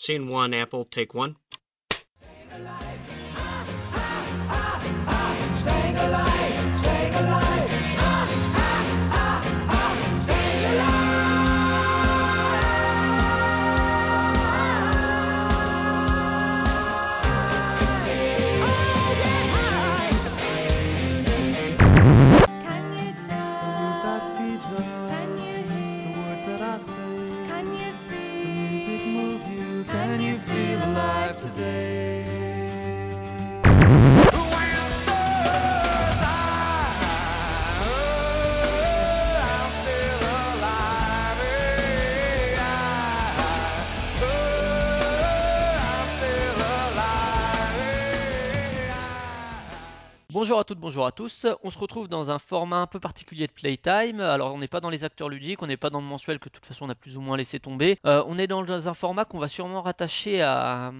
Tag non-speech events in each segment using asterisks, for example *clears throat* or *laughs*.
Scene 1, Apple, take 1. Bonjour à toutes, bonjour à tous. On se retrouve dans un format un peu particulier de Playtime. Alors, on n'est pas dans les acteurs ludiques, on n'est pas dans le mensuel que de toute façon on a plus ou moins laissé tomber. Euh, on est dans un format qu'on va sûrement rattacher à,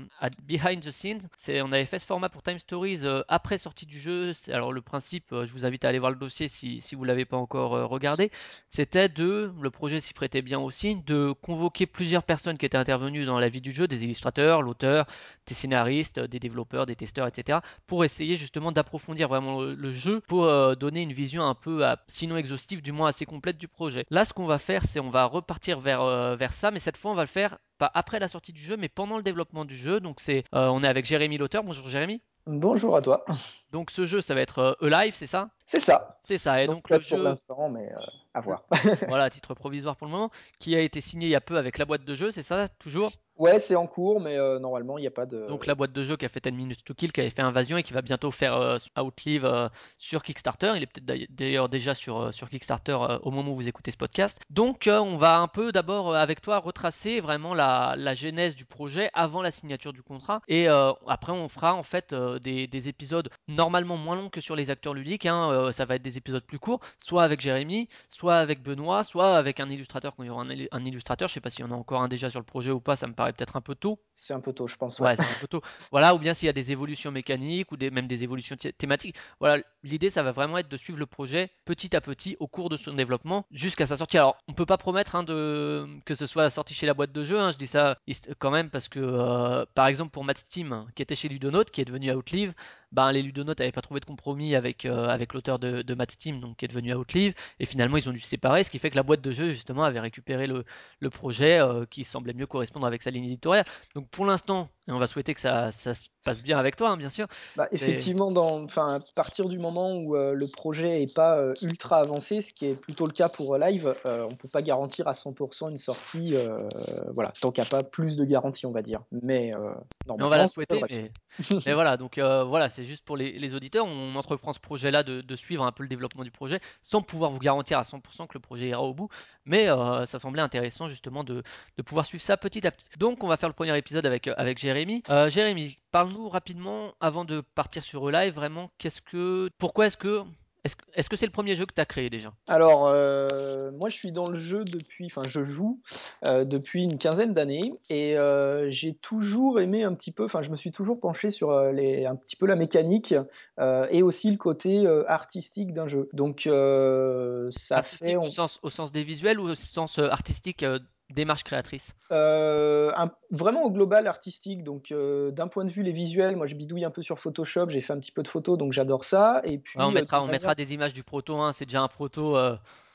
Behind the Scenes. On avait fait ce format pour Time Stories euh, après sortie du jeu. Alors, le principe, euh, je vous invite à aller voir le dossier si, si vous l'avez pas encore regardé. C'était de, le projet s'y prêtait bien aussi, de convoquer plusieurs personnes qui étaient intervenues dans la vie du jeu, des illustrateurs, l'auteur, des scénaristes, des développeurs, des testeurs, etc pour essayer justement d'approfondir vraiment le, le jeu, pour euh, donner une vision un peu, euh, sinon exhaustive, du moins assez complète du projet. Là, ce qu'on va faire, c'est on va repartir vers, euh, vers ça, mais cette fois, on va le faire pas après la sortie du jeu, mais pendant le développement du jeu. Donc, c'est, euh, on est avec Jérémy l'auteur. Bonjour Jérémy. Bonjour à toi. Donc, ce jeu, ça va être euh, Alive, c'est ça? C'est ça. C'est ça. Et donc, Donc, le pas pour jeu, l'instant, mais euh, à voir. voilà, *laughs* titre provisoire pour le moment, qui a été signé il y a peu avec la boîte de jeu, c'est ça toujours? Ouais, c'est en cours, mais euh, normalement, il n'y a pas de. Donc la boîte de jeu qui a fait 10 minutes to kill, qui avait fait Invasion et qui va bientôt faire euh, Outlive euh, sur Kickstarter. Il est peut-être d'ailleurs- déjà sur, sur Kickstarter au moment où vous écoutez ce podcast. Donc on va un peu d'abord avec toi retracer vraiment la, la genèse du projet avant la signature du contrat. Et après on fera en fait des, des épisodes normalement moins longs que sur les acteurs ludiques. hein. Ça va être des épisodes plus courts, soit avec Jérémy, soit avec Benoît, soit avec un illustrateur quand il y aura un, illu- un illustrateur. Je sais pas s'il y en a encore un déjà sur le projet ou pas, ça me paraît peut-être un peu tôt. C'est un peu tôt, je pense. Ouais, c'est un peu tôt. Voilà, ou bien s'il y a des évolutions mécaniques ou des, même des évolutions thé- thématiques. Voilà, l'idée, ça va vraiment être de suivre le projet petit à petit au cours de son développement jusqu'à sa sortie. Alors, on peut pas promettre hein, de, que ce soit sorti chez la boîte de jeu. hein, je dis ça quand même parce que, euh, par exemple, pour Matt Steam, qui était chez Ludonote, qui est devenu Outlive, ben, les Ludonotes n'avaient pas trouvé de compromis avec, euh, l'auteur de, Matt Steam, donc qui est devenu Outlive, et finalement ils ont dû se séparer, ce qui fait que la boîte de jeu justement avait récupéré le, le projet euh, qui semblait mieux correspondre avec sa ligne éditoriale. Donc pour l'instant, et on va souhaiter que ça, ça se passe bien avec toi, hein, bien sûr. Bah, effectivement, dans, à partir du moment où euh, le projet n'est pas euh, ultra avancé, ce qui est plutôt le cas pour euh, Live, on ne peut pas garantir à 100% une sortie. voilà, tant qu'il n'y a pas plus de garantie, on va dire. Mais, Mais on va la souhaiter, mais, mais voilà, donc voilà, c'est juste pour les, les auditeurs. On entreprend ce projet-là de, de suivre un peu le développement du projet sans pouvoir vous garantir à 100% que le projet ira au bout. Mais euh, ça semblait intéressant justement de, pouvoir suivre ça petit à petit. Donc on va faire le premier épisode avec, avec Jérémy. Euh, Jérémy, parle-nous rapidement avant de partir sur Live, vraiment, qu'est-ce que. Pourquoi est-ce que. Est-ce que c'est le premier jeu que tu as créé déjà? Alors, euh, moi, je suis dans le jeu depuis, enfin, je joue euh, depuis une quinzaine d'années et euh, j'ai toujours aimé un petit peu, enfin, je me suis toujours penché sur les, un petit peu la mécanique et aussi le côté artistique d'un jeu. Donc, ça Artistique fait, au, sens, au sens des visuels ou au sens artistique démarche créatrice Euh, un- vraiment au global artistique, donc euh, d'un point de vue les visuels, moi je bidouille un peu sur Photoshop, j'ai fait un petit peu de photos, donc j'adore ça. Et puis Ouais, on euh, mettra, on mettra des images du proto, hein, c'est déjà un proto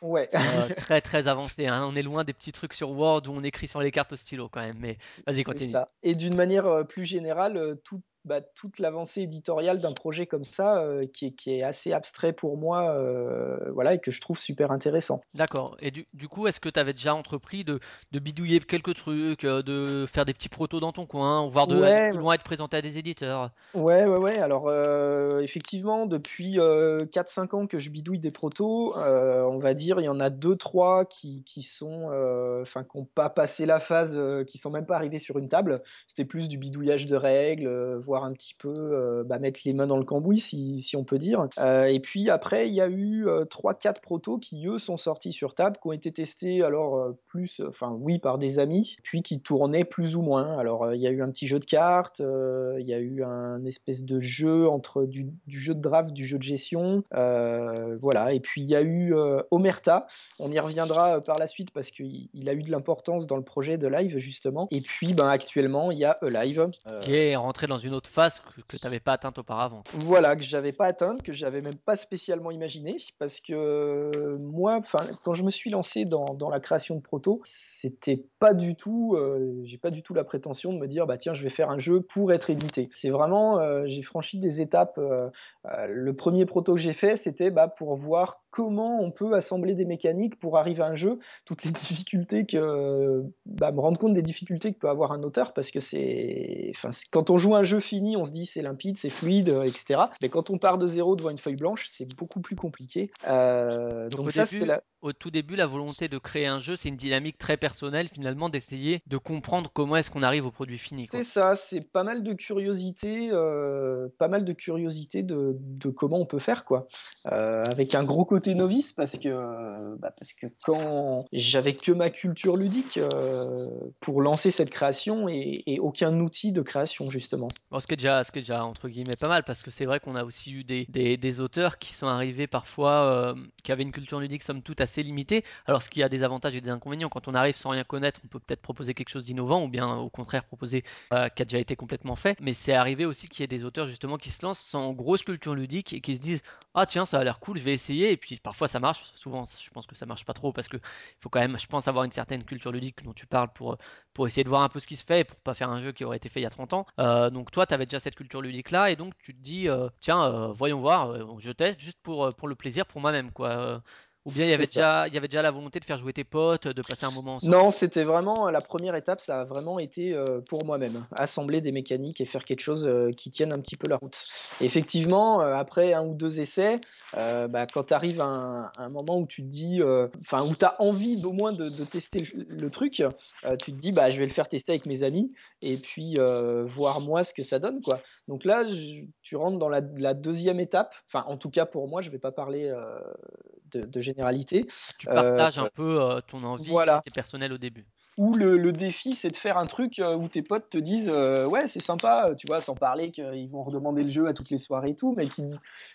ouais, *laughs* très très avancé. hein. On est loin des petits trucs sur Word où on écrit sur les cartes au stylo quand même. Mais vas-y, continue. Et d'une manière plus générale, tout- bah, toute l'avancée éditoriale d'un projet comme ça, euh, qui, est, qui est assez abstrait pour moi, euh, voilà, et que je trouve super intéressant. D'accord. Et du, du coup, est-ce que tu avais déjà entrepris de, de bidouiller quelques trucs, euh, de faire des petits protos dans ton coin, voire de Ouais, loin et de présenter à des éditeurs? Ouais, ouais, ouais. Alors, euh, effectivement, depuis euh, 4-5 ans que je bidouille des protos, on va dire, il y en a deux, trois qui, qui sont, enfin, qui n'ont pas passé la phase, qui sont même pas arrivés sur une table. C'était plus du bidouillage de règles, euh, un petit peu euh, bah, mettre les mains dans le cambouis, si, on peut dire. Euh, et puis après, il y a eu euh, 3-4 protos qui, eux, sont sortis sur table, qui ont été testés, alors euh, plus, enfin oui, par des amis, puis qui tournaient plus ou moins. Alors euh, il y a eu un petit jeu de cartes, euh, il y a eu un espèce de jeu entre du, jeu de draft, du jeu de gestion, euh, voilà. Et puis il y a eu euh, Omerta, on y reviendra euh, par la suite parce qu'il il a eu de l'importance dans le projet de live justement. Et puis ben, actuellement il y a live Qui est rentré dans une autre phase que, tu n'avais pas atteinte auparavant. Voilà, que j'avais pas atteinte, que j'avais même pas spécialement imaginé, parce que euh, moi, quand je me suis lancé dans, la création de proto, c'était pas du tout, euh, j'ai pas du tout la prétention de me dire, bah tiens, je vais faire un jeu pour être édité. C'est vraiment, euh, j'ai franchi des étapes. le premier proto que j'ai fait, c'était bah, pour voir comment on peut assembler des mécaniques pour arriver à un jeu, toutes les *laughs* difficultés que, bah, me rendre compte des difficultés que peut avoir un auteur, parce que c'est, enfin, quand on joue un jeu fini, on se dit c'est limpide, c'est fluide, euh, etc. Mais quand on part de zéro devant une feuille blanche, c'est beaucoup plus compliqué. Euh, Donc, donc ça, c'était la... au tout début, la volonté de créer un jeu, c'est une dynamique très personnelle finalement d'essayer de comprendre comment est-ce qu'on arrive au produit fini. C'est ça, c'est pas mal de curiosité, euh, pas mal de curiosité de, de comment on peut faire quoi. Euh, avec un gros côté novice parce que euh, bah, parce que quand j'avais que ma culture ludique euh, pour lancer cette création et, et aucun outil de création justement. Bon, ce qui est déjà, ce qui est déjà entre guillemets pas mal parce que c'est vrai qu'on a aussi eu des, des, des auteurs qui sont arrivés parfois qui avaient une culture ludique somme toute assez limitée. Alors ce qui a des avantages et des inconvénients. Quand on arrive sans rien connaître, on peut peut-être proposer quelque chose d'innovant ou bien au contraire proposer qui a déjà été complètement fait. Mais c'est arrivé aussi qu'il y ait des auteurs justement qui se lancent sans grosse culture ludique et qui se disent ah tiens ça a l'air cool, je vais essayer et puis parfois ça marche. Souvent je pense que ça marche pas trop parce que il faut quand même, je pense avoir une certaine culture ludique dont tu parles pour pour essayer de voir un peu ce qui se fait et pour pas faire un jeu qui aurait été fait il y a 30 ans. Euh, donc toi, tu avais déjà cette culture ludique là et donc tu te dis, euh, tiens, euh, voyons voir, je teste juste pour, pour le plaisir, pour moi-même, quoi. Euh, ou bien il y avait déjà, il y avait déjà la volonté de faire jouer tes potes, de passer un moment ensemble. Non, c'était vraiment la première étape, ça a vraiment été euh, pour moi-même, assembler des mécaniques et faire quelque chose euh, qui tienne un petit peu la route. Effectivement, euh, après un ou deux essais, euh, bah, quand tu arrives à un, un moment où tu te dis, euh, enfin où tu as envie d'au moins de, de tester le, le truc, euh, tu te dis, bah, je vais le faire tester avec mes amis et puis euh, voir moi ce que ça donne, quoi. Donc là, je- tu rentres dans la, la deuxième étape, enfin en tout cas pour moi, je vais pas parler euh, de, de généralité. Tu Euh, partages un peu euh, ton envie voilà. qui était personnelle au début. Ou le, le défi, c'est de faire un truc euh, où tes potes te disent euh, ouais c'est sympa, euh, tu vois, sans parler qu'ils vont redemander le jeu à toutes les soirées et tout, mais qui,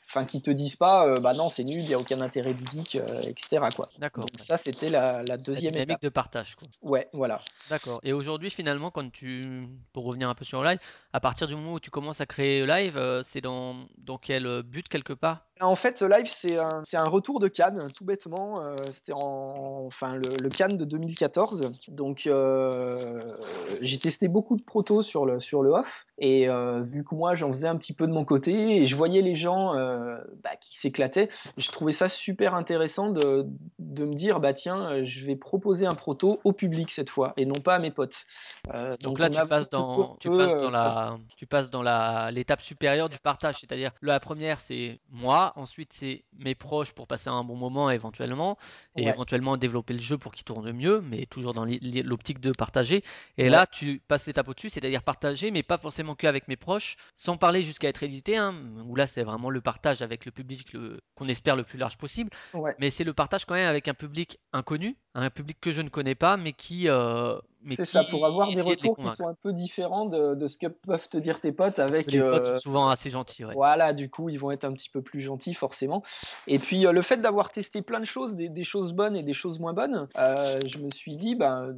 enfin, qui te disent pas euh, bah non c'est nul, il y a aucun intérêt ludique, euh, etc. quoi. D'accord. Donc ouais. ça c'était la, la La deuxième dynamique étape. de partage, quoi. Ouais, voilà. D'accord. Et aujourd'hui, finalement, quand tu, pour revenir un peu sur le live, à partir du moment où tu commences à créer le live, euh, c'est dans, dans quel euh, but quelque part? En fait, ce live, c'est un, c'est un retour de Cannes, tout bêtement. Euh, C'était en, enfin, le, le Cannes de 2014. Donc, euh, j'ai testé beaucoup de protos sur le, sur le off. Et euh, vu que moi, j'en faisais un petit peu de mon côté, et je voyais les gens bah, qui s'éclataient, je trouvais ça super intéressant de, de me dire, bah tiens, euh, je vais proposer un proto au public cette fois, et non pas à mes potes. Euh, Donc là, tu passes dans, tu passes euh, dans la, tu passes dans la, l'étape supérieure du partage. C'est-à-dire, la première, c'est moi. Ensuite, c'est mes proches pour passer un bon moment éventuellement. Et Ouais. éventuellement développer le jeu pour qu'il tourne mieux, mais toujours dans l'optique de partager. Et Ouais. là, tu passes l'étape au-dessus, c'est-à-dire partager, mais pas forcément que avec mes proches, sans parler jusqu'à être édité, hein, où là, c'est vraiment le partage avec le public le- qu'on espère le plus large possible. Ouais. Mais c'est le partage quand même avec un public inconnu, un public que je ne connais pas, mais qui, euh, C'est ça, pour avoir des de retours qui sont un peu différents de, de ce que peuvent te dire tes potes Parce que avec. les potes sont euh, souvent assez gentils, ouais. Voilà, du coup, ils vont être un petit peu plus gentils, forcément. Et puis, euh, le fait d'avoir testé plein de choses, des, des choses bonnes et des choses moins bonnes, euh, je me suis dit, ben,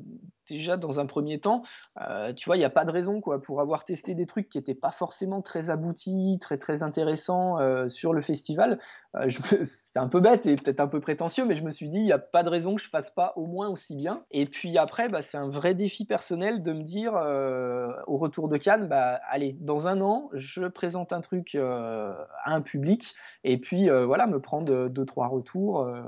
déjà, dans un premier temps, euh, tu vois, il n'y a pas de raison, quoi, pour avoir testé des trucs qui n'étaient pas forcément très aboutis, très, très intéressants euh, sur le festival. Euh, *laughs* c'est un peu bête et peut-être un peu prétentieux, mais je me suis dit, il n'y a pas de raison que je fasse pas au moins aussi bien. Et puis après, bah, c'est un vrai défi personnel de me dire, euh, au retour de Cannes, bah, allez, dans un an, je présente un truc euh, à un public, et puis euh, voilà, me prendre deux, trois retours, euh,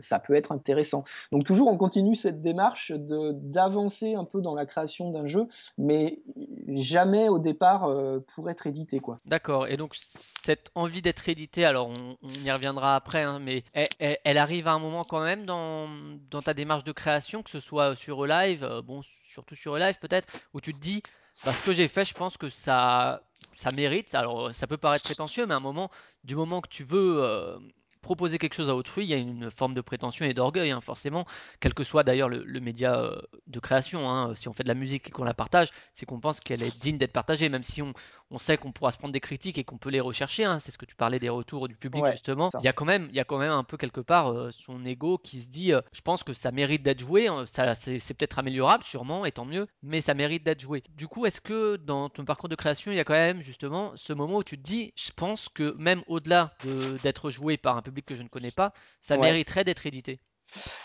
ça peut être intéressant. Donc toujours, on continue cette démarche d'avancer un peu dans la création d'un jeu, mais jamais au départ euh, pour être édité, quoi. D'accord. Et donc, cette envie d'être édité, alors on, y reviendra après, hein, mais elle, arrive à un moment quand même dans, dans ta démarche de création, que ce soit sur Live, bon, surtout sur Live peut-être, où tu te dis, bah, ce que j'ai fait, je pense que ça, ça mérite. Alors, ça peut paraître prétentieux, mais à un moment, du moment que tu veux euh, proposer quelque chose à autrui, il y a une forme de prétention et d'orgueil, hein, forcément, quel que soit d'ailleurs le, le média euh, de création. hein. Si on fait de la musique et qu'on la partage, c'est qu'on pense qu'elle est digne d'être partagée, même si on, on sait qu'on pourra se prendre des critiques et qu'on peut les rechercher. hein. C'est ce que tu parlais des retours du public, Ouais, justement. Il y a quand même, il y a quand même un peu quelque part euh, son ego qui se dit, euh, je pense que ça mérite d'être joué. hein. Ça, c'est c'est peut-être améliorable, sûrement, et tant mieux, mais ça mérite d'être joué. Du coup, est-ce que dans ton parcours de création, il y a quand même justement ce moment où tu te dis, je pense que même au-delà de- d'être joué par un public que je ne connais pas, ça Ouais. mériterait d'être édité?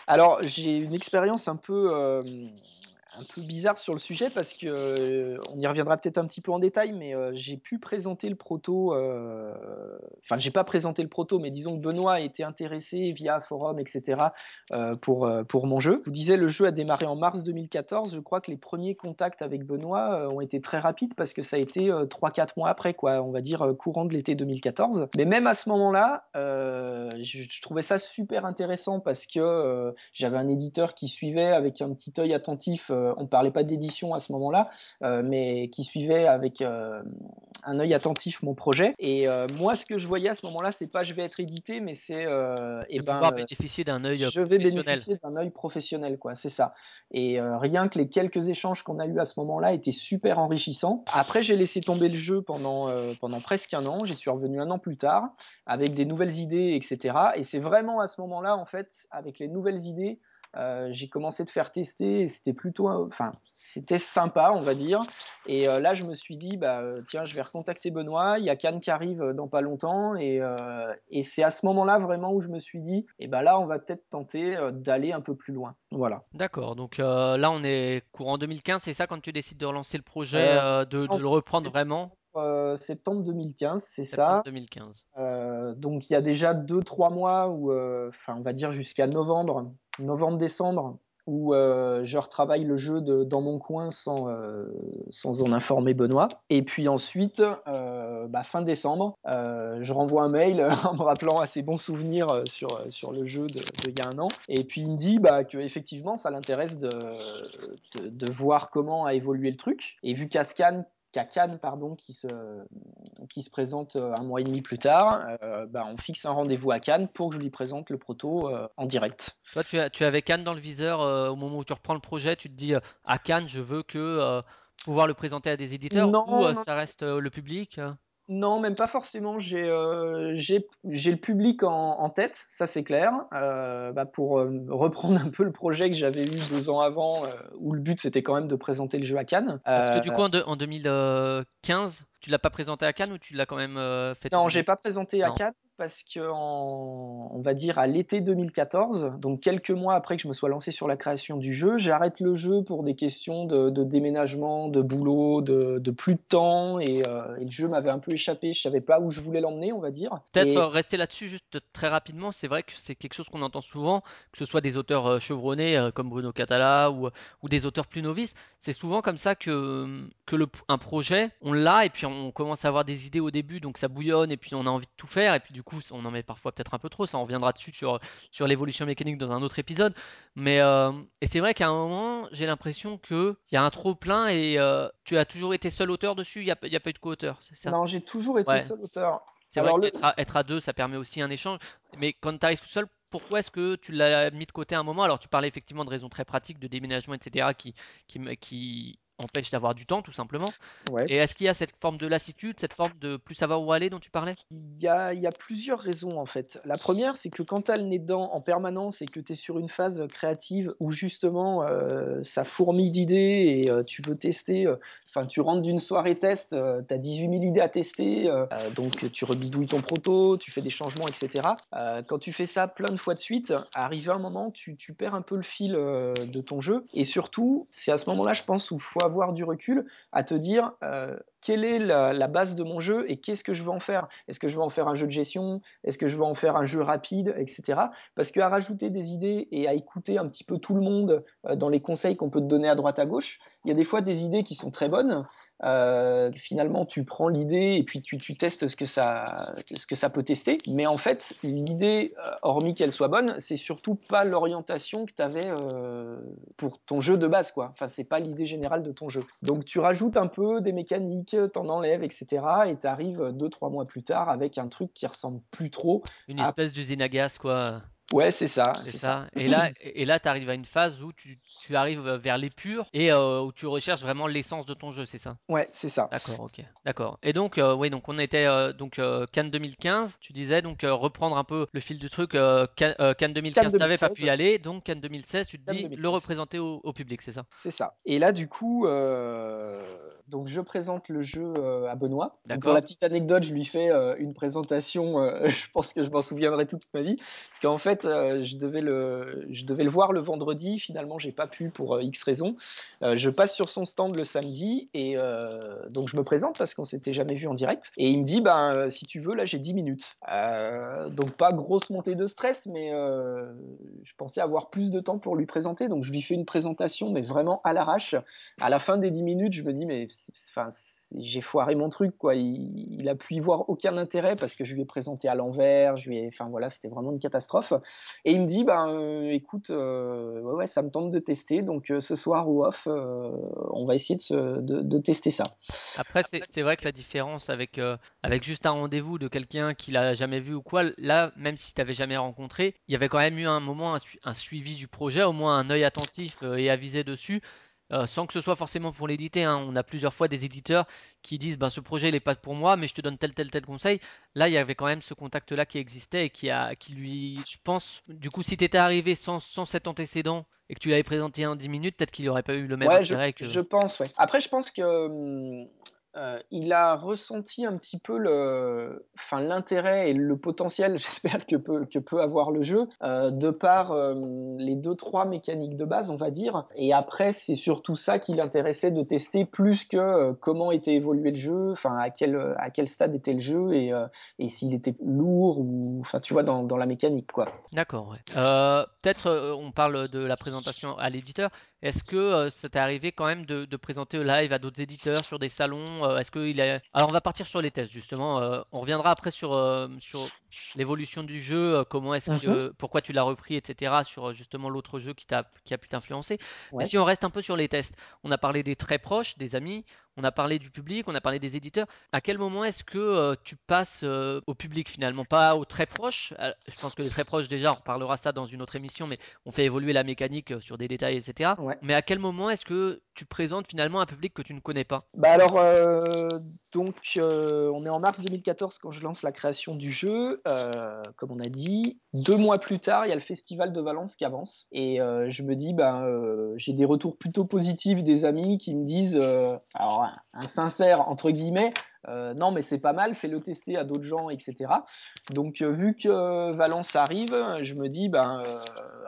Alors, j'ai une expérience un peu, euh, un peu bizarre sur le sujet parce que euh, on y reviendra peut-être un petit peu en détail, mais euh, j'ai pu présenter le proto. euh, Enfin, j'ai pas présenté le proto, mais disons que Benoît a été intéressé via forum, etc. pour pour mon jeu. Je vous disais, le jeu a démarré en mars 2014. Je crois que les premiers contacts avec Benoît ont été très rapides parce que ça a été euh, 3-4 mois après, quoi. On va dire courant de l'été 2014. Mais même à ce moment-là, je, je trouvais ça super intéressant parce que j'avais un éditeur qui suivait avec un petit œil attentif. Euh, on parlait pas d'édition à ce moment-là, euh, mais qui suivait avec euh, un œil attentif mon projet. Et moi, ce que je voyais à ce moment-là, c'est pas je vais être édité, mais c'est eh ben, pouvoir bénéficier d'un œil je vais bénéficier d'un œil professionnel, quoi. C'est ça. Et rien que les quelques échanges qu'on a eu à ce moment-là étaient super enrichissants. Après, j'ai laissé tomber le jeu pendant pendant presque un an. J'y suis revenu un an plus tard avec des nouvelles idées, etc. Et c'est vraiment à ce moment-là, en fait, avec les nouvelles idées, euh, j'ai commencé de faire tester. Et c'était plutôt, enfin, c'était sympa, on va dire. Et euh, là, je me suis dit, bah euh, tiens, je vais recontacter Benoît. Il y a Cannes qui arrive dans pas longtemps, et, euh, et c'est à ce moment-là vraiment où je me suis dit, et ben là, on va peut-être tenter d'aller un peu plus loin. Voilà. D'accord, donc là on est courant 2015, c'est ça quand tu décides de relancer le projet, de, le reprendre vraiment, Euh, septembre 2015, c'est ça. 2015. Euh, donc il y a déjà deux, trois mois où, euh, enfin, on va dire jusqu'à novembre, novembre-décembre, où euh, je retravaille le jeu de- dans mon coin sans, euh, sans en informer Benoît. Et puis ensuite, euh, bah, fin décembre, je renvoie un mail en me rappelant à ses bons souvenirs sur, sur le jeu de, il y a un an. Et puis il me dit bah, que effectivement ça l'intéresse de, de, de voir comment a évolué le truc. Et vu Cannes, qu'à Cannes pardon, qui se, qui se présente euh, un mois et demi plus tard, euh, bah, on fixe un rendez-vous à Cannes pour que je lui présente le proto euh, en direct. Toi tu, as, tu avais Cannes dans le viseur euh, au moment où tu reprends le projet, tu te dis à Cannes je veux que pouvoir le présenter à des éditeurs Non, ou non. ça reste le public Non, même pas forcément. J'ai euh, j'ai j'ai le public en, en tête, ça c'est clair. Euh, bah, pour euh, reprendre un peu le projet que j'avais eu deux ans avant, euh, où le but c'était quand même de présenter le jeu à Cannes. Parce que Euh, du coup en, de- en 2015, tu l'as pas présenté à Cannes ou tu l'as quand même euh, fait Non, j'ai pas présenté à Non. Cannes parce que en, on va dire à l'été 2014, donc quelques mois après que je me sois lancé sur la création du jeu, j'arrête le jeu pour des questions de, de déménagement, de boulot, de, de plus de temps et, euh, et le jeu m'avait un peu échappé. Je savais pas où je voulais l'emmener, on va dire. Peut-être Et- euh, rester là-dessus juste très rapidement, c'est vrai que c'est quelque chose qu'on entend souvent, que ce soit des auteurs euh, chevronnés comme Bruno Catala ou, ou des auteurs plus novices, c'est souvent comme ça que, que le, un projet, on l'a et puis on commence à avoir des idées au début, donc ça bouillonne et puis on a envie de tout faire et puis du coup on en met parfois peut-être un peu trop, ça on reviendra dessus sur, sur l'évolution mécanique dans un autre épisode, mais euh, et c'est vrai qu'à un moment j'ai l'impression que il y a un trop plein et euh, tu as toujours été seul auteur dessus, il n'y a, a pas eu de co-auteur? Non, j'ai toujours été Ouais, seul auteur. c'est vrai Alors, le- qu'être à, être à deux, ça permet aussi un échange. Mais quand tu arrives tout seul, pourquoi est-ce que tu l'as mis de côté à un moment? Alors, tu parlais effectivement de raisons très pratiques, de déménagement, etc., qui, qui, me- qui empêchent d'avoir du temps, tout simplement. Ouais. Et est-ce qu'il y a cette forme de lassitude, cette forme de plus savoir où aller dont tu parlais? Il y a, il y a plusieurs raisons en fait. La première, c'est que quand tu as le nez dedans en permanence et que tu es sur une phase créative où justement euh, ça fourmille d'idées et euh, tu veux tester, euh, tu rentres d'une soirée test, tu as 18 000 idées à tester, euh, euh, donc tu rebidouilles ton proto, tu fais des changements, etc. Euh, quand tu fais ça plein de fois de suite, arrivé à un moment, tu, tu perds un peu le fil euh, de ton jeu. Et surtout, c'est à ce moment-là, je pense, où il faut avoir du recul à te dire euh, quelle est la, base de mon jeu et qu'est-ce que je veux en faire? Est-ce que je veux en faire un jeu de gestion? Est-ce que je veux en faire un jeu rapide, etc. Parce qu'à rajouter des idées et à écouter un petit peu tout le monde euh, dans les conseils qu'on peut te donner à droite à gauche, il y a des fois des idées qui sont très bonnes, Euh, finalement, tu prends l'idée et puis tu, tu testes ce que, ça, ce que ça peut tester. Mais en fait, l'idée, euh, hormis qu'elle soit bonne, c'est surtout pas l'orientation que tu avais euh, pour ton jeu de base. Quoi. Enfin, c'est pas l'idée générale de ton jeu. Donc tu rajoutes un peu des mécaniques, t'en enlèves, etc. Et tu arrives deux, trois mois plus tard avec un truc qui ressemble plus trop. Une espèce d'usine à gaz, quoi. Ouais, c'est ça. C'est ça. Et là, *clears throat* et là, tu arrives à une phase où tu, tu arrives vers l'épure et euh, où tu recherches vraiment l'essence de ton jeu, c'est ça? Ouais, c'est ça. D'accord, ok. D'accord. Et donc, euh, oui, donc on était euh, donc Cannes 2015. Tu disais donc reprendre un peu le fil du truc. Cannes, euh, Cannes 2015, Cannes t'avais pas 2016. pu y aller, donc Cannes 2016, tu te Cannes dis 2016. le représenter au, au public, c'est ça? C'est ça. Et là, du coup, euh, donc je présente le jeu euh, à Benoît. Donc, D'accord. Pour la petite anecdote, je lui fais euh, une présentation. euh, *laughs* je pense que je m'en souviendrai toute ma vie, parce qu'en fait, je devais le, je devais le voir le vendredi. Finalement, j'ai pas pu pour X raisons. Je passe sur son stand le samedi et donc je me présente parce qu'on s'était jamais vu en direct. Et il me dit, ben si tu veux, là j'ai 10 minutes. Donc pas grosse montée de stress, mais je pensais avoir plus de temps pour lui présenter. Donc je lui fais une présentation, mais vraiment à l'arrache. À la fin des 10 minutes, je me dis, mais j'ai foiré mon truc, quoi. Il, il a pu y voir aucun intérêt parce que je lui ai présenté à l'envers. Je lui ai, enfin voilà, c'était vraiment une catastrophe. Et il me dit, ben euh, écoute, euh, ouais, ça me tente de tester. Donc euh, ce soir ou off, on va essayer de, tester ça. Après, c'est vrai que la différence avec, avec juste un rendez-vous de quelqu'un qui l'a jamais vu ou quoi, là, même si tu n'avais jamais rencontré, il y avait quand même eu un moment, un, un suivi du projet, au moins un œil attentif et avisé dessus, euh, sans que ce soit forcément pour l'éditer. hein. On a plusieurs fois des éditeurs qui disent, ben, ce projet, il n'est pas pour moi, mais je te donne tel, tel, tel conseil. Là, il y avait quand même ce contact-là qui existait et qui, a, qui lui, je pense, du coup, si tu étais arrivé sans, sans cet antécédent et que tu l'avais présenté en 10 minutes, peut-être qu'il n'aurait pas eu le même Ouais, je, intérêt que... je pense, ouais. Après, je pense que hum, euh, il a ressenti un petit peu le, enfin, l'intérêt et le potentiel, *laughs* j'espère, que peut, que peut avoir le jeu, euh, de par euh, les deux, trois mécaniques de base, on va dire. Et après, c'est surtout ça qui l'intéressait de tester plus que comment était évolué le jeu, enfin, à quel, à quel stade était le jeu et, et s'il était lourd ou, enfin, tu vois, dans, dans la mécanique, quoi. D'accord, ouais. Peut-être on parle de la présentation à l'éditeur. Est-ce que euh, ça t'est arrivé quand même de, de présenter au live à d'autres éditeurs sur des salons euh, Est-ce que il est... Alors on va partir sur les tests justement. euh, on reviendra après sur euh, sur l'évolution du jeu, comment est-ce que pourquoi tu l'as repris, etc. Sur justement l'autre jeu qui t'a qui a pu t'influencer. Mais si on reste un peu sur les tests, on a parlé des très proches, des amis, on a parlé du public, on a parlé des éditeurs. À quel moment est-ce que euh, tu passes euh, au public finalement, pas aux très proches Euh, Je pense que les très proches déjà, on reparlera ça dans une autre émission, mais on fait évoluer la mécanique sur des détails, etc. Ouais. Mais à quel moment est-ce que tu présentes finalement un public que tu ne connais pas? Bah alors, euh, donc, on est en mars 2014 quand je lance la création du jeu. Comme on a dit, deux mois plus tard, il y a le festival de Valence qui avance. Et je me dis, ben, j'ai des retours plutôt positifs des amis qui me disent, alors, un, sincère entre guillemets, euh, non mais c'est pas mal, fais-le tester à d'autres gens, etc. Donc, euh, vu que Valence arrive, je me dis, ben, euh,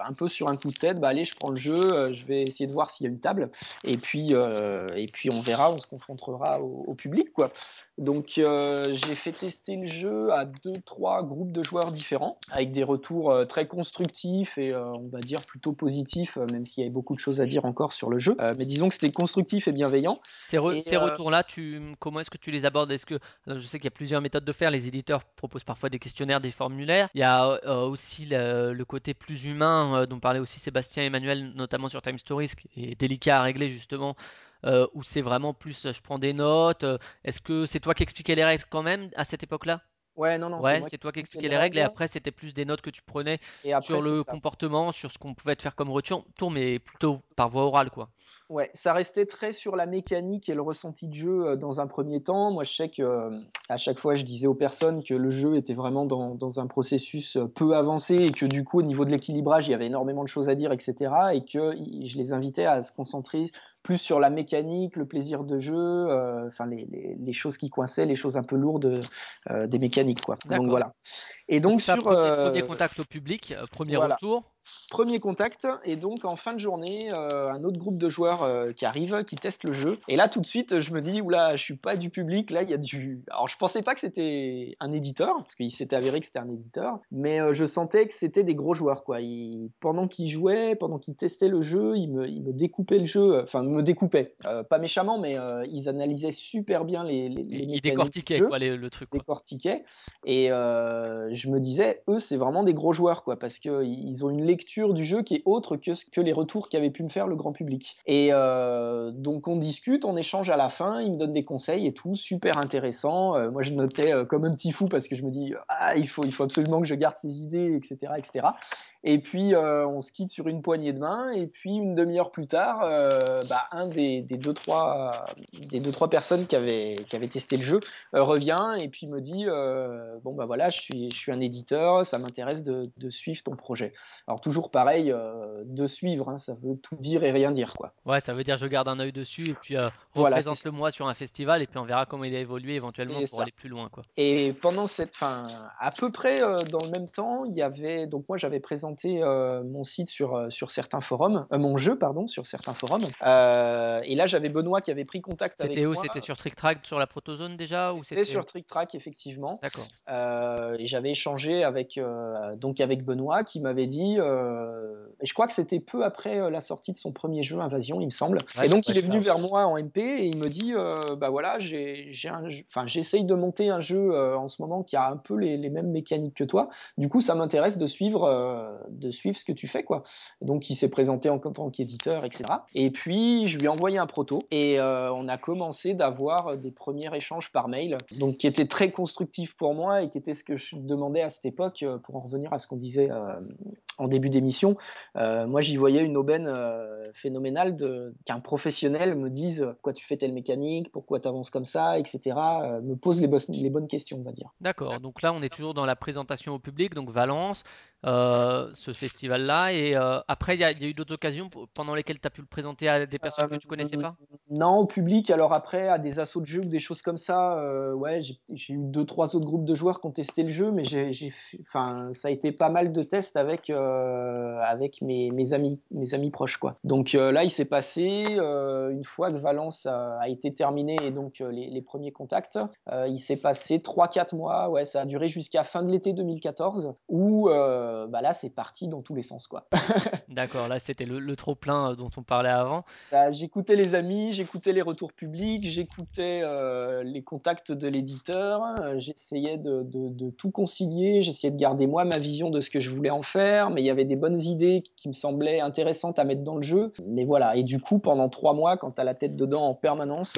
un peu sur un coup de tête, bah allez, je prends le jeu, je vais essayer de voir s'il y a une table. Et puis, et puis on verra, on se confrontera au, au public, quoi. Donc j'ai fait tester le jeu à deux, trois groupes de joueurs différents, avec des retours très constructifs et on va dire plutôt positifs, même s'il y avait beaucoup de choses à dire encore sur le jeu. Mais disons que c'était constructif et bienveillant. Ces, re- Et, ces retours-là, tu, comment est-ce que tu les abordes Est-ce que je sais qu'il y a plusieurs méthodes de faire. Les éditeurs proposent parfois des questionnaires, des formulaires. Il y a euh, aussi le, côté plus humain euh, dont parlait aussi Sébastien et Emmanuel, notamment sur Time Stories, qui est délicat à régler justement, euh, où c'est vraiment plus je prends des notes. Est-ce que c'est toi qui expliquais les règles quand même à cette époque-là? Ouais, non, non, Ouais, c'est toi qui expliquais les règles et après c'était plus des notes que tu prenais et après, sur le comportement, sur ce qu'on pouvait te faire comme retour, tour, mais plutôt par voie orale quoi. Ouais, ça restait très sur la mécanique et le ressenti de jeu euh, dans un premier temps. Moi, je sais que euh, à chaque fois, je disais aux personnes que le jeu était vraiment dans, dans un processus euh, peu avancé et que du coup, au niveau de l'équilibrage, il y avait énormément de choses à dire, etc. Et que je les invitais à se concentrer plus sur la mécanique, le plaisir de jeu, euh, enfin les, les, les choses qui coinçaient, les choses un peu lourdes euh, des mécaniques, quoi. Donc voilà. Et donc ça, sur premier, euh, premier contact au public, premier voilà. retour. Premier contact, et donc en fin de journée, euh, un autre groupe de joueurs euh, qui arrive, qui teste le jeu. Et là, tout de suite, je me dis, oula, je suis pas du public, là, il y a du. Alors, je pensais pas que c'était un éditeur, parce qu'il s'était avéré que c'était un éditeur, mais euh, je sentais que c'était des gros joueurs, quoi. Ils- Pendant qu'ils jouaient, pendant qu'ils testaient le jeu, ils me, ils me découpaient le jeu, enfin, me découpaient. Pas méchamment, mais ils analysaient super bien les, les, les Il mécaniques du décortiquait jeu quoi, les- le truc. Quoi. décortiquaient. Et je me disais, eux, c'est vraiment des gros joueurs, quoi, parce qu'ils ont une lecture du jeu qui est autre que, que les retours qu'avait pu me faire le grand public. Et euh, donc, on discute, on échange à la fin, ils me donnent des conseils et tout, super intéressant. Euh, moi, je notais euh, comme un petit fou parce que je me dis, ah, il faut, il faut absolument que je garde ces idées, etc., etc. Et puis, euh, on se quitte sur une poignée de main. Et puis, une demi-heure plus tard, euh, bah, un des, des, deux, trois, des deux, trois personnes qui avaient, qui avaient testé le jeu euh, revient et puis me dit Bon, bah voilà, je suis, je suis un éditeur, ça m'intéresse de, de suivre ton projet. Alors, toujours pareil, de suivre, hein, ça veut tout dire et rien dire. quoi. Ouais, ça veut dire je garde un œil dessus et puis euh, Voilà, représente-le moi sur un festival et puis on verra comment il a évolué éventuellement pour ça. aller plus loin. Quoi. Et pendant cette, fin, à peu près dans le même temps, il y avait donc moi j'avais présenté euh, mon site sur euh, sur certains forums, euh, mon jeu pardon sur certains forums. Et là j'avais Benoît qui avait pris contact avec C'était où? moi. C'était sur Trick Track, sur la protozone déjà ou C'était sur Trick Track effectivement. D'accord. Et j'avais échangé avec donc avec Benoît qui m'avait dit et je crois que c'était peu après la sortie de son premier jeu Invasion il me semble Ouais, et donc il est venu vers moi en MP et il me dit euh, bah voilà j'ai j'ai un jeu- enfin j'essaye de monter un jeu euh, en ce moment qui a un peu les, les mêmes mécaniques que toi du coup ça m'intéresse de suivre euh, de suivre ce que tu fais quoi. Donc il s'est présenté en tant qu'éditeur etc et puis je lui ai envoyé un proto. Et euh, on a commencé d'avoir des premiers échanges par mail donc qui étaient très constructifs pour moi et qui était ce que je demandais à cette époque euh, pour en revenir à ce qu'on disait euh, en début d'émission. Euh, moi j'y voyais une aubaine euh, phénoménale qu'un professionnel me dise pourquoi tu fais telle mécanique pourquoi tu avances comme ça etc euh, me pose les, les bonnes questions on va dire. D'accord, donc là on est toujours dans la présentation au public, donc Valence, euh, ce festival-là, et euh, après il y, a eu d'autres occasions pendant lesquelles tu as pu le présenter à des personnes que tu connaissais pas? Non, au public. Alors après, à des assauts de jeux ou des choses comme ça, euh, ouais, j'ai eu deux, trois autres groupes de joueurs qui ont testé le jeu, mais j'ai, enfin, ça a été pas mal de tests avec euh, avec mes, mes amis, mes amis proches, quoi. Donc euh, là, il s'est passé une fois que Valence a, a été terminé et donc les, les premiers contacts, il s'est passé trois, quatre mois. Ouais, ça a duré jusqu'à fin de l'été 2014, où bah là, c'est parti dans tous les sens, quoi. *laughs* D'accord, là c'était le, le trop-plein dont on parlait avant. Ça, j'écoutais les amis, j'écoutais les retours publics, j'écoutais euh, les contacts de l'éditeur, euh, j'essayais de, tout concilier, j'essayais de garder moi ma vision de ce que je voulais en faire, mais il y avait des bonnes idées qui me semblaient intéressantes à mettre dans le jeu. Mais voilà, et du coup, pendant trois mois, quand tu as la tête dedans en permanence,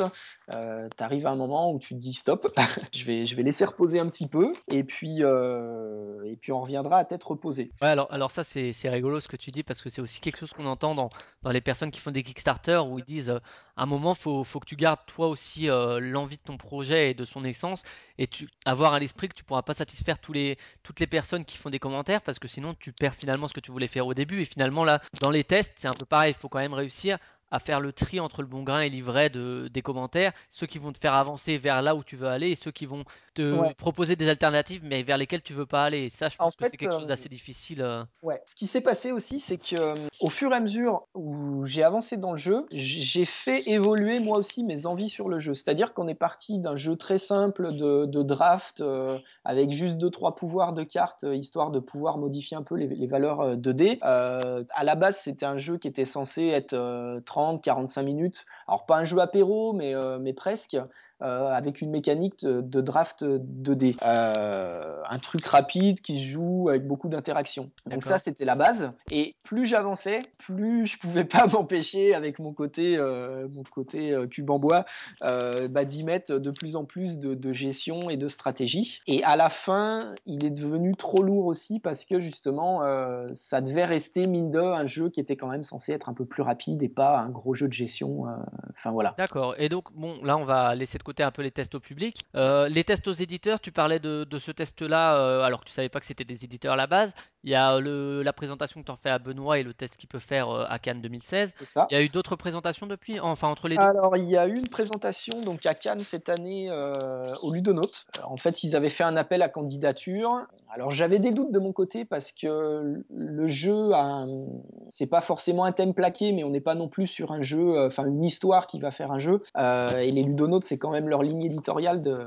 euh, tu arrives à un moment où tu te dis stop, *laughs* je, vais, je vais laisser reposer un petit peu, et puis, euh, et puis on reviendra à tête reposée. Alors, alors ça c'est rigolo ce que tu dis parce que c'est aussi quelque chose qu'on entend dans, dans les personnes qui font des Kickstarter où ils disent un moment faut, faut que tu gardes toi aussi euh, l'envie de ton projet et de son essence et tu avoir à l'esprit que tu pourras pas satisfaire toutes les personnes qui font des commentaires parce que sinon tu perds finalement ce que tu voulais faire au début. Et finalement là dans les tests c'est un peu pareil, il faut quand même réussir à faire le tri entre le bon grain et l'ivraie de, des commentaires, ceux qui vont te faire avancer vers là où tu veux aller et ceux qui vont te Ouais. proposer des alternatives mais vers lesquelles tu veux pas aller. Et ça, je En pense que c'est quelque chose euh, d'assez difficile. euh. Ouais. Ce qui s'est passé aussi, c'est que euh, au fur et à mesure où j'ai avancé dans le jeu, j'ai fait évoluer moi aussi mes envies sur le jeu. C'est-à-dire qu'on est parti d'un jeu très simple de, de draft euh, avec juste deux trois pouvoirs de cartes histoire de pouvoir modifier un peu les, les valeurs euh, de dés. Euh, à la base, c'était un jeu qui était censé être euh, 30 45 minutes. Alors pas un jeu apéro, mais mais presque. Euh, avec une mécanique de, de draft 2D. Euh, un truc rapide qui se joue avec beaucoup d'interactions. Donc ça, c'était la base. Et plus j'avançais, plus je pouvais pas *laughs* m'empêcher avec mon côté, euh, mon côté cube en bois, bah, d'y mettre de plus en plus de, de gestion et de stratégie. Et à la fin, il est devenu trop lourd aussi parce que justement, ça devait rester mine de un jeu qui était quand même censé être un peu plus rapide et pas un gros jeu de gestion. Enfin voilà. D'accord. Et donc, bon, là, on va laisser de côté un peu les tests au public. Euh, les tests aux éditeurs, tu parlais de, de ce test-là, euh, alors que tu savais pas que c'était des éditeurs à la base. Il y a le, la présentation que tu en fais à Benoît et le test qu'il peut faire euh, à Cannes 2016. C'est ça. Il y a eu d'autres présentations depuis, enfin entre les deux? Alors, il y a eu une présentation donc à Cannes cette année euh, au Ludonote. Euh, En fait, ils avaient fait un appel à candidature. Alors, j'avais des doutes de mon côté parce que le jeu, a un- c'est pas forcément un thème plaqué, mais on n'est pas non plus sur un jeu, enfin une histoire qui va faire un jeu. Euh, et les Ludonotes, c'est quand même leur ligne éditoriale de,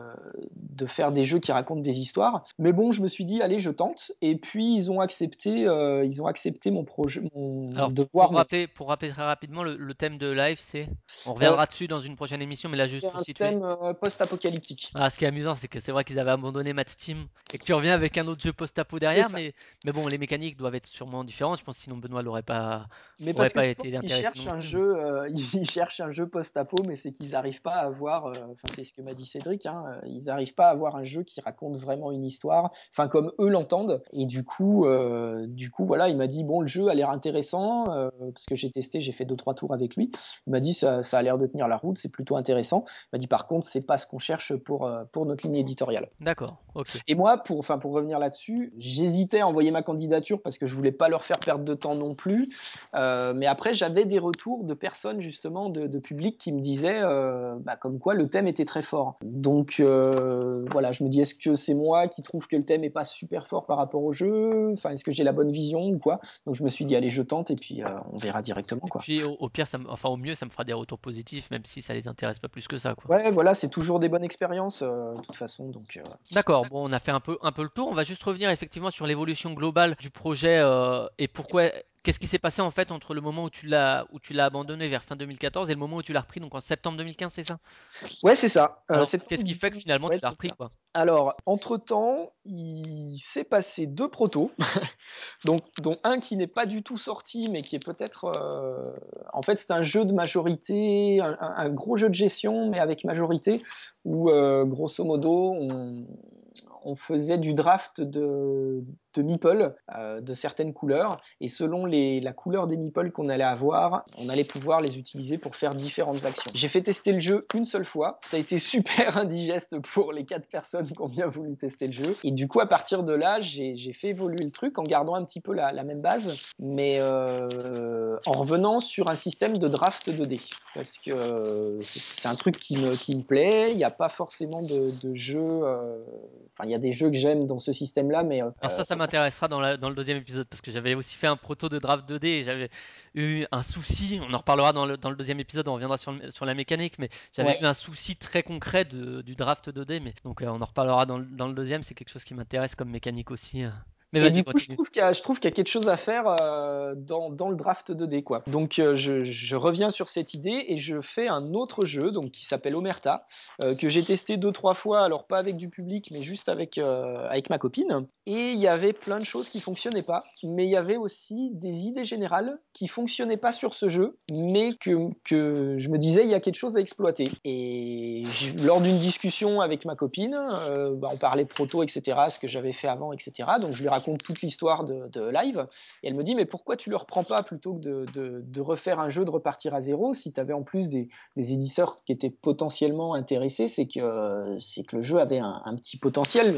de faire des jeux qui racontent des histoires. Mais bon, je me suis dit, allez, je tente. Et puis, ils ont accepté, euh, ils ont accepté mon projet, mon Alors, devoir. pour rappeler, pour rappeler très rapidement, le, le thème de live, c'est. On reviendra Euh, dessus dans une prochaine émission, mais là, juste C'est pour un situer. thème euh, post-apocalyptique. Ah, ce qui est amusant, c'est que c'est vrai qu'ils avaient abandonné Mad Steam et que tu reviens avec un autre jeu post-apo derrière, mais, mais bon, les mécaniques doivent être sûrement différentes. Je pense sinon Benoît l'aurait pas. Mais parce pas que été intéressé cherchent non un jeu, *laughs* ils cherchent un jeu post-apo, mais c'est qu'ils n'arrivent pas à avoir, enfin c'est ce que m'a dit Cédric, hein, ils n'arrivent pas à avoir un jeu qui raconte vraiment une histoire, enfin comme eux l'entendent. Et du coup, euh, du coup voilà, il m'a dit bon le jeu a l'air intéressant euh, parce que j'ai testé, j'ai fait deux trois tours avec lui. Il m'a dit ça, ça a l'air de tenir la route, c'est plutôt intéressant. Il m'a dit par contre c'est pas ce qu'on cherche pour euh, pour notre ligne éditoriale. D'accord, ok. Et moi, pour, enfin, pour revenir là-dessus, j'hésitais à envoyer ma candidature parce que je voulais pas leur faire perdre de temps non plus. Euh, mais après, j'avais des retours de personnes, justement, de, de public qui me disaient bah, comme quoi le thème était très fort. Donc, euh, voilà, je me dis, est-ce que c'est moi qui trouve que le thème est pas super fort par rapport au jeu? Enfin, est-ce que j'ai la bonne vision ou quoi? Donc, je me suis dit, allez, je tente et puis euh, on verra directement, Et puis au, au pire, ça me- enfin au mieux, ça me fera des retours positifs, même si ça les intéresse pas plus que ça, quoi. Ouais, voilà, c'est toujours des bonnes expériences, euh, de toute façon. Donc, euh, D'accord, bon, on a fait un peu, un peu le tour. On va juste revenir effectivement sur l'évolution globale du projet et pourquoi. Qu'est-ce qui s'est passé en fait entre le moment où tu l'as où tu l'as abandonné vers fin 2014 et le moment où tu l'as repris donc en septembre 2015, c'est ça? Ouais, c'est ça. Euh, Qu'est-ce qui fait que finalement Ouais, tu l'as repris quoi? Alors, entre-temps, il s'est passé deux protos, *laughs* donc, dont un qui n'est pas du tout sorti, mais qui est peut-être... euh, En fait, c'est un jeu de majorité, un gros jeu de gestion, mais avec majorité, où, euh, grosso modo, on, on faisait du draft de, de euh, de certaines couleurs, et selon les, la couleur des meeples qu'on allait avoir, on allait pouvoir les utiliser pour faire différentes actions. J'ai fait tester le jeu une seule fois, ça a été super *laughs* indigeste pour les quatre personnes qui ont bien voulu tester le jeu, et du coup à partir de là, j'ai fait évoluer le truc en gardant un petit peu la, même base, mais euh, en revenant sur un système de draft 2D, parce que euh, c'est un truc qui me, qui me plaît, il n'y a pas forcément de, de jeu, enfin y a des jeux que j'aime dans ce système-là, mais... euh, Alors ça, ça m'intéressera dans, la- dans le deuxième épisode parce que j'avais aussi fait un proto de draft 2D et j'avais eu un souci. On en reparlera dans le, dans le deuxième épisode, on reviendra sur, la mécanique, mais j'avais Ouais. eu un souci très concret de- du draft 2D. Mais donc euh, on en reparlera dans, le- dans le deuxième. C'est quelque chose qui m'intéresse comme mécanique aussi. Mais vas-y, je trouve qu'il y, a- y quelque chose à faire euh, dans, dans le draft 2D. Quoi. Donc, euh, je, je reviens sur cette idée et je fais un autre jeu donc, qui s'appelle Omerta, euh, que j'ai testé deux, trois fois, alors pas avec du public, mais juste avec, avec ma copine. Et il y avait plein de choses qui fonctionnaient pas, mais il y avait aussi des idées générales qui fonctionnaient pas sur ce jeu, mais que, que je me disais, il y a quelque chose à exploiter. Et je- lors d'une discussion avec ma copine, bah, on parlait proto, etc., ce que j'avais fait avant, etc. Donc je lui raconte toute l'histoire de, live, et elle me dit, mais pourquoi tu le reprends pas plutôt que de, refaire un jeu, de repartir à zéro, si tu avais en plus des, des éditeurs qui étaient potentiellement intéressés, c'est que, c'est que le jeu avait un, un petit potentiel.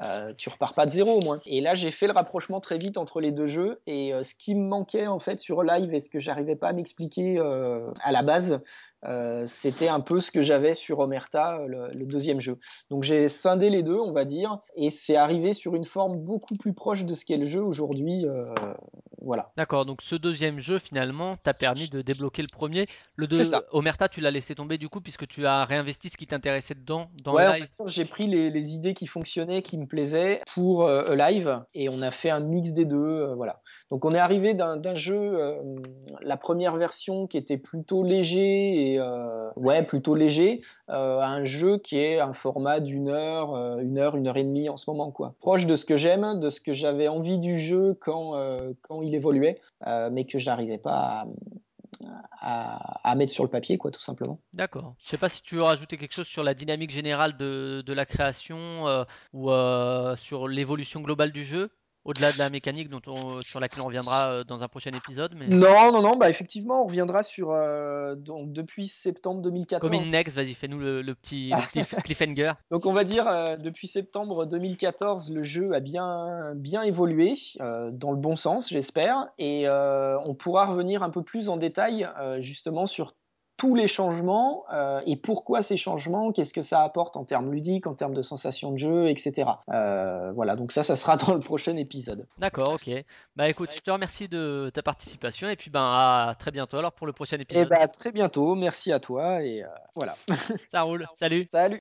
Euh, tu repars pas de zéro au moins. Et là, j'ai fait le rapprochement très vite entre les deux jeux. Et euh, ce qui me manquait en fait sur live et ce que j'arrivais pas à m'expliquer euh, à la base, euh, c'était un peu ce que j'avais sur Omerta, euh, le, le deuxième jeu. Donc j'ai scindé les deux, on va dire, et c'est arrivé sur une forme beaucoup plus proche de ce qu'est le jeu aujourd'hui. euh, voilà. D'accord, donc ce deuxième jeu finalement t'a permis de débloquer le premier. Le deux, ça. Omerta, tu l'as laissé tomber du coup puisque tu as réinvesti ce qui t'intéressait dedans dans Ouais, le live. j'ai pris les, les idées qui fonctionnaient, qui me plaisaient pour euh, live, et on a fait un mix des deux, voilà. Donc on est arrivé d'un jeu, euh, la première version qui était plutôt léger et euh, ouais plutôt léger, euh, à un jeu qui est un format d'une heure, une heure, une heure et demie en ce moment quoi. Proche de ce que j'aime, de ce que j'avais envie du jeu quand quand il évoluait, mais que je n'arrivais pas à, mettre sur le papier quoi tout simplement. D'accord. Je sais pas si tu veux rajouter quelque chose sur la dynamique générale de, de la création ou sur l'évolution globale du jeu. Au-delà de la mécanique dont on, sur laquelle on reviendra euh, dans un prochain épisode. Mais... Non, non, non, bah effectivement, on reviendra sur euh, donc depuis septembre 2014. Comme in next, vas-y, fais-nous le, le petit, le petit *laughs* cliffhanger. Donc on va dire euh, depuis septembre 2014, le jeu a bien bien évolué euh, dans le bon sens, j'espère, et on pourra revenir un peu plus en détail justement sur tous les changements euh, et pourquoi ces changements, qu'est-ce que ça apporte en termes ludiques, en termes de sensations de jeu, etc. Euh, voilà, donc ça, ça sera *laughs* dans le prochain épisode. D'accord, ok. Bah écoute, je te remercie de ta participation et puis ben à très bientôt alors pour le prochain Et épisode. bah à très bientôt, merci à toi et euh, voilà. Ça roule, *laughs* salut. Salut.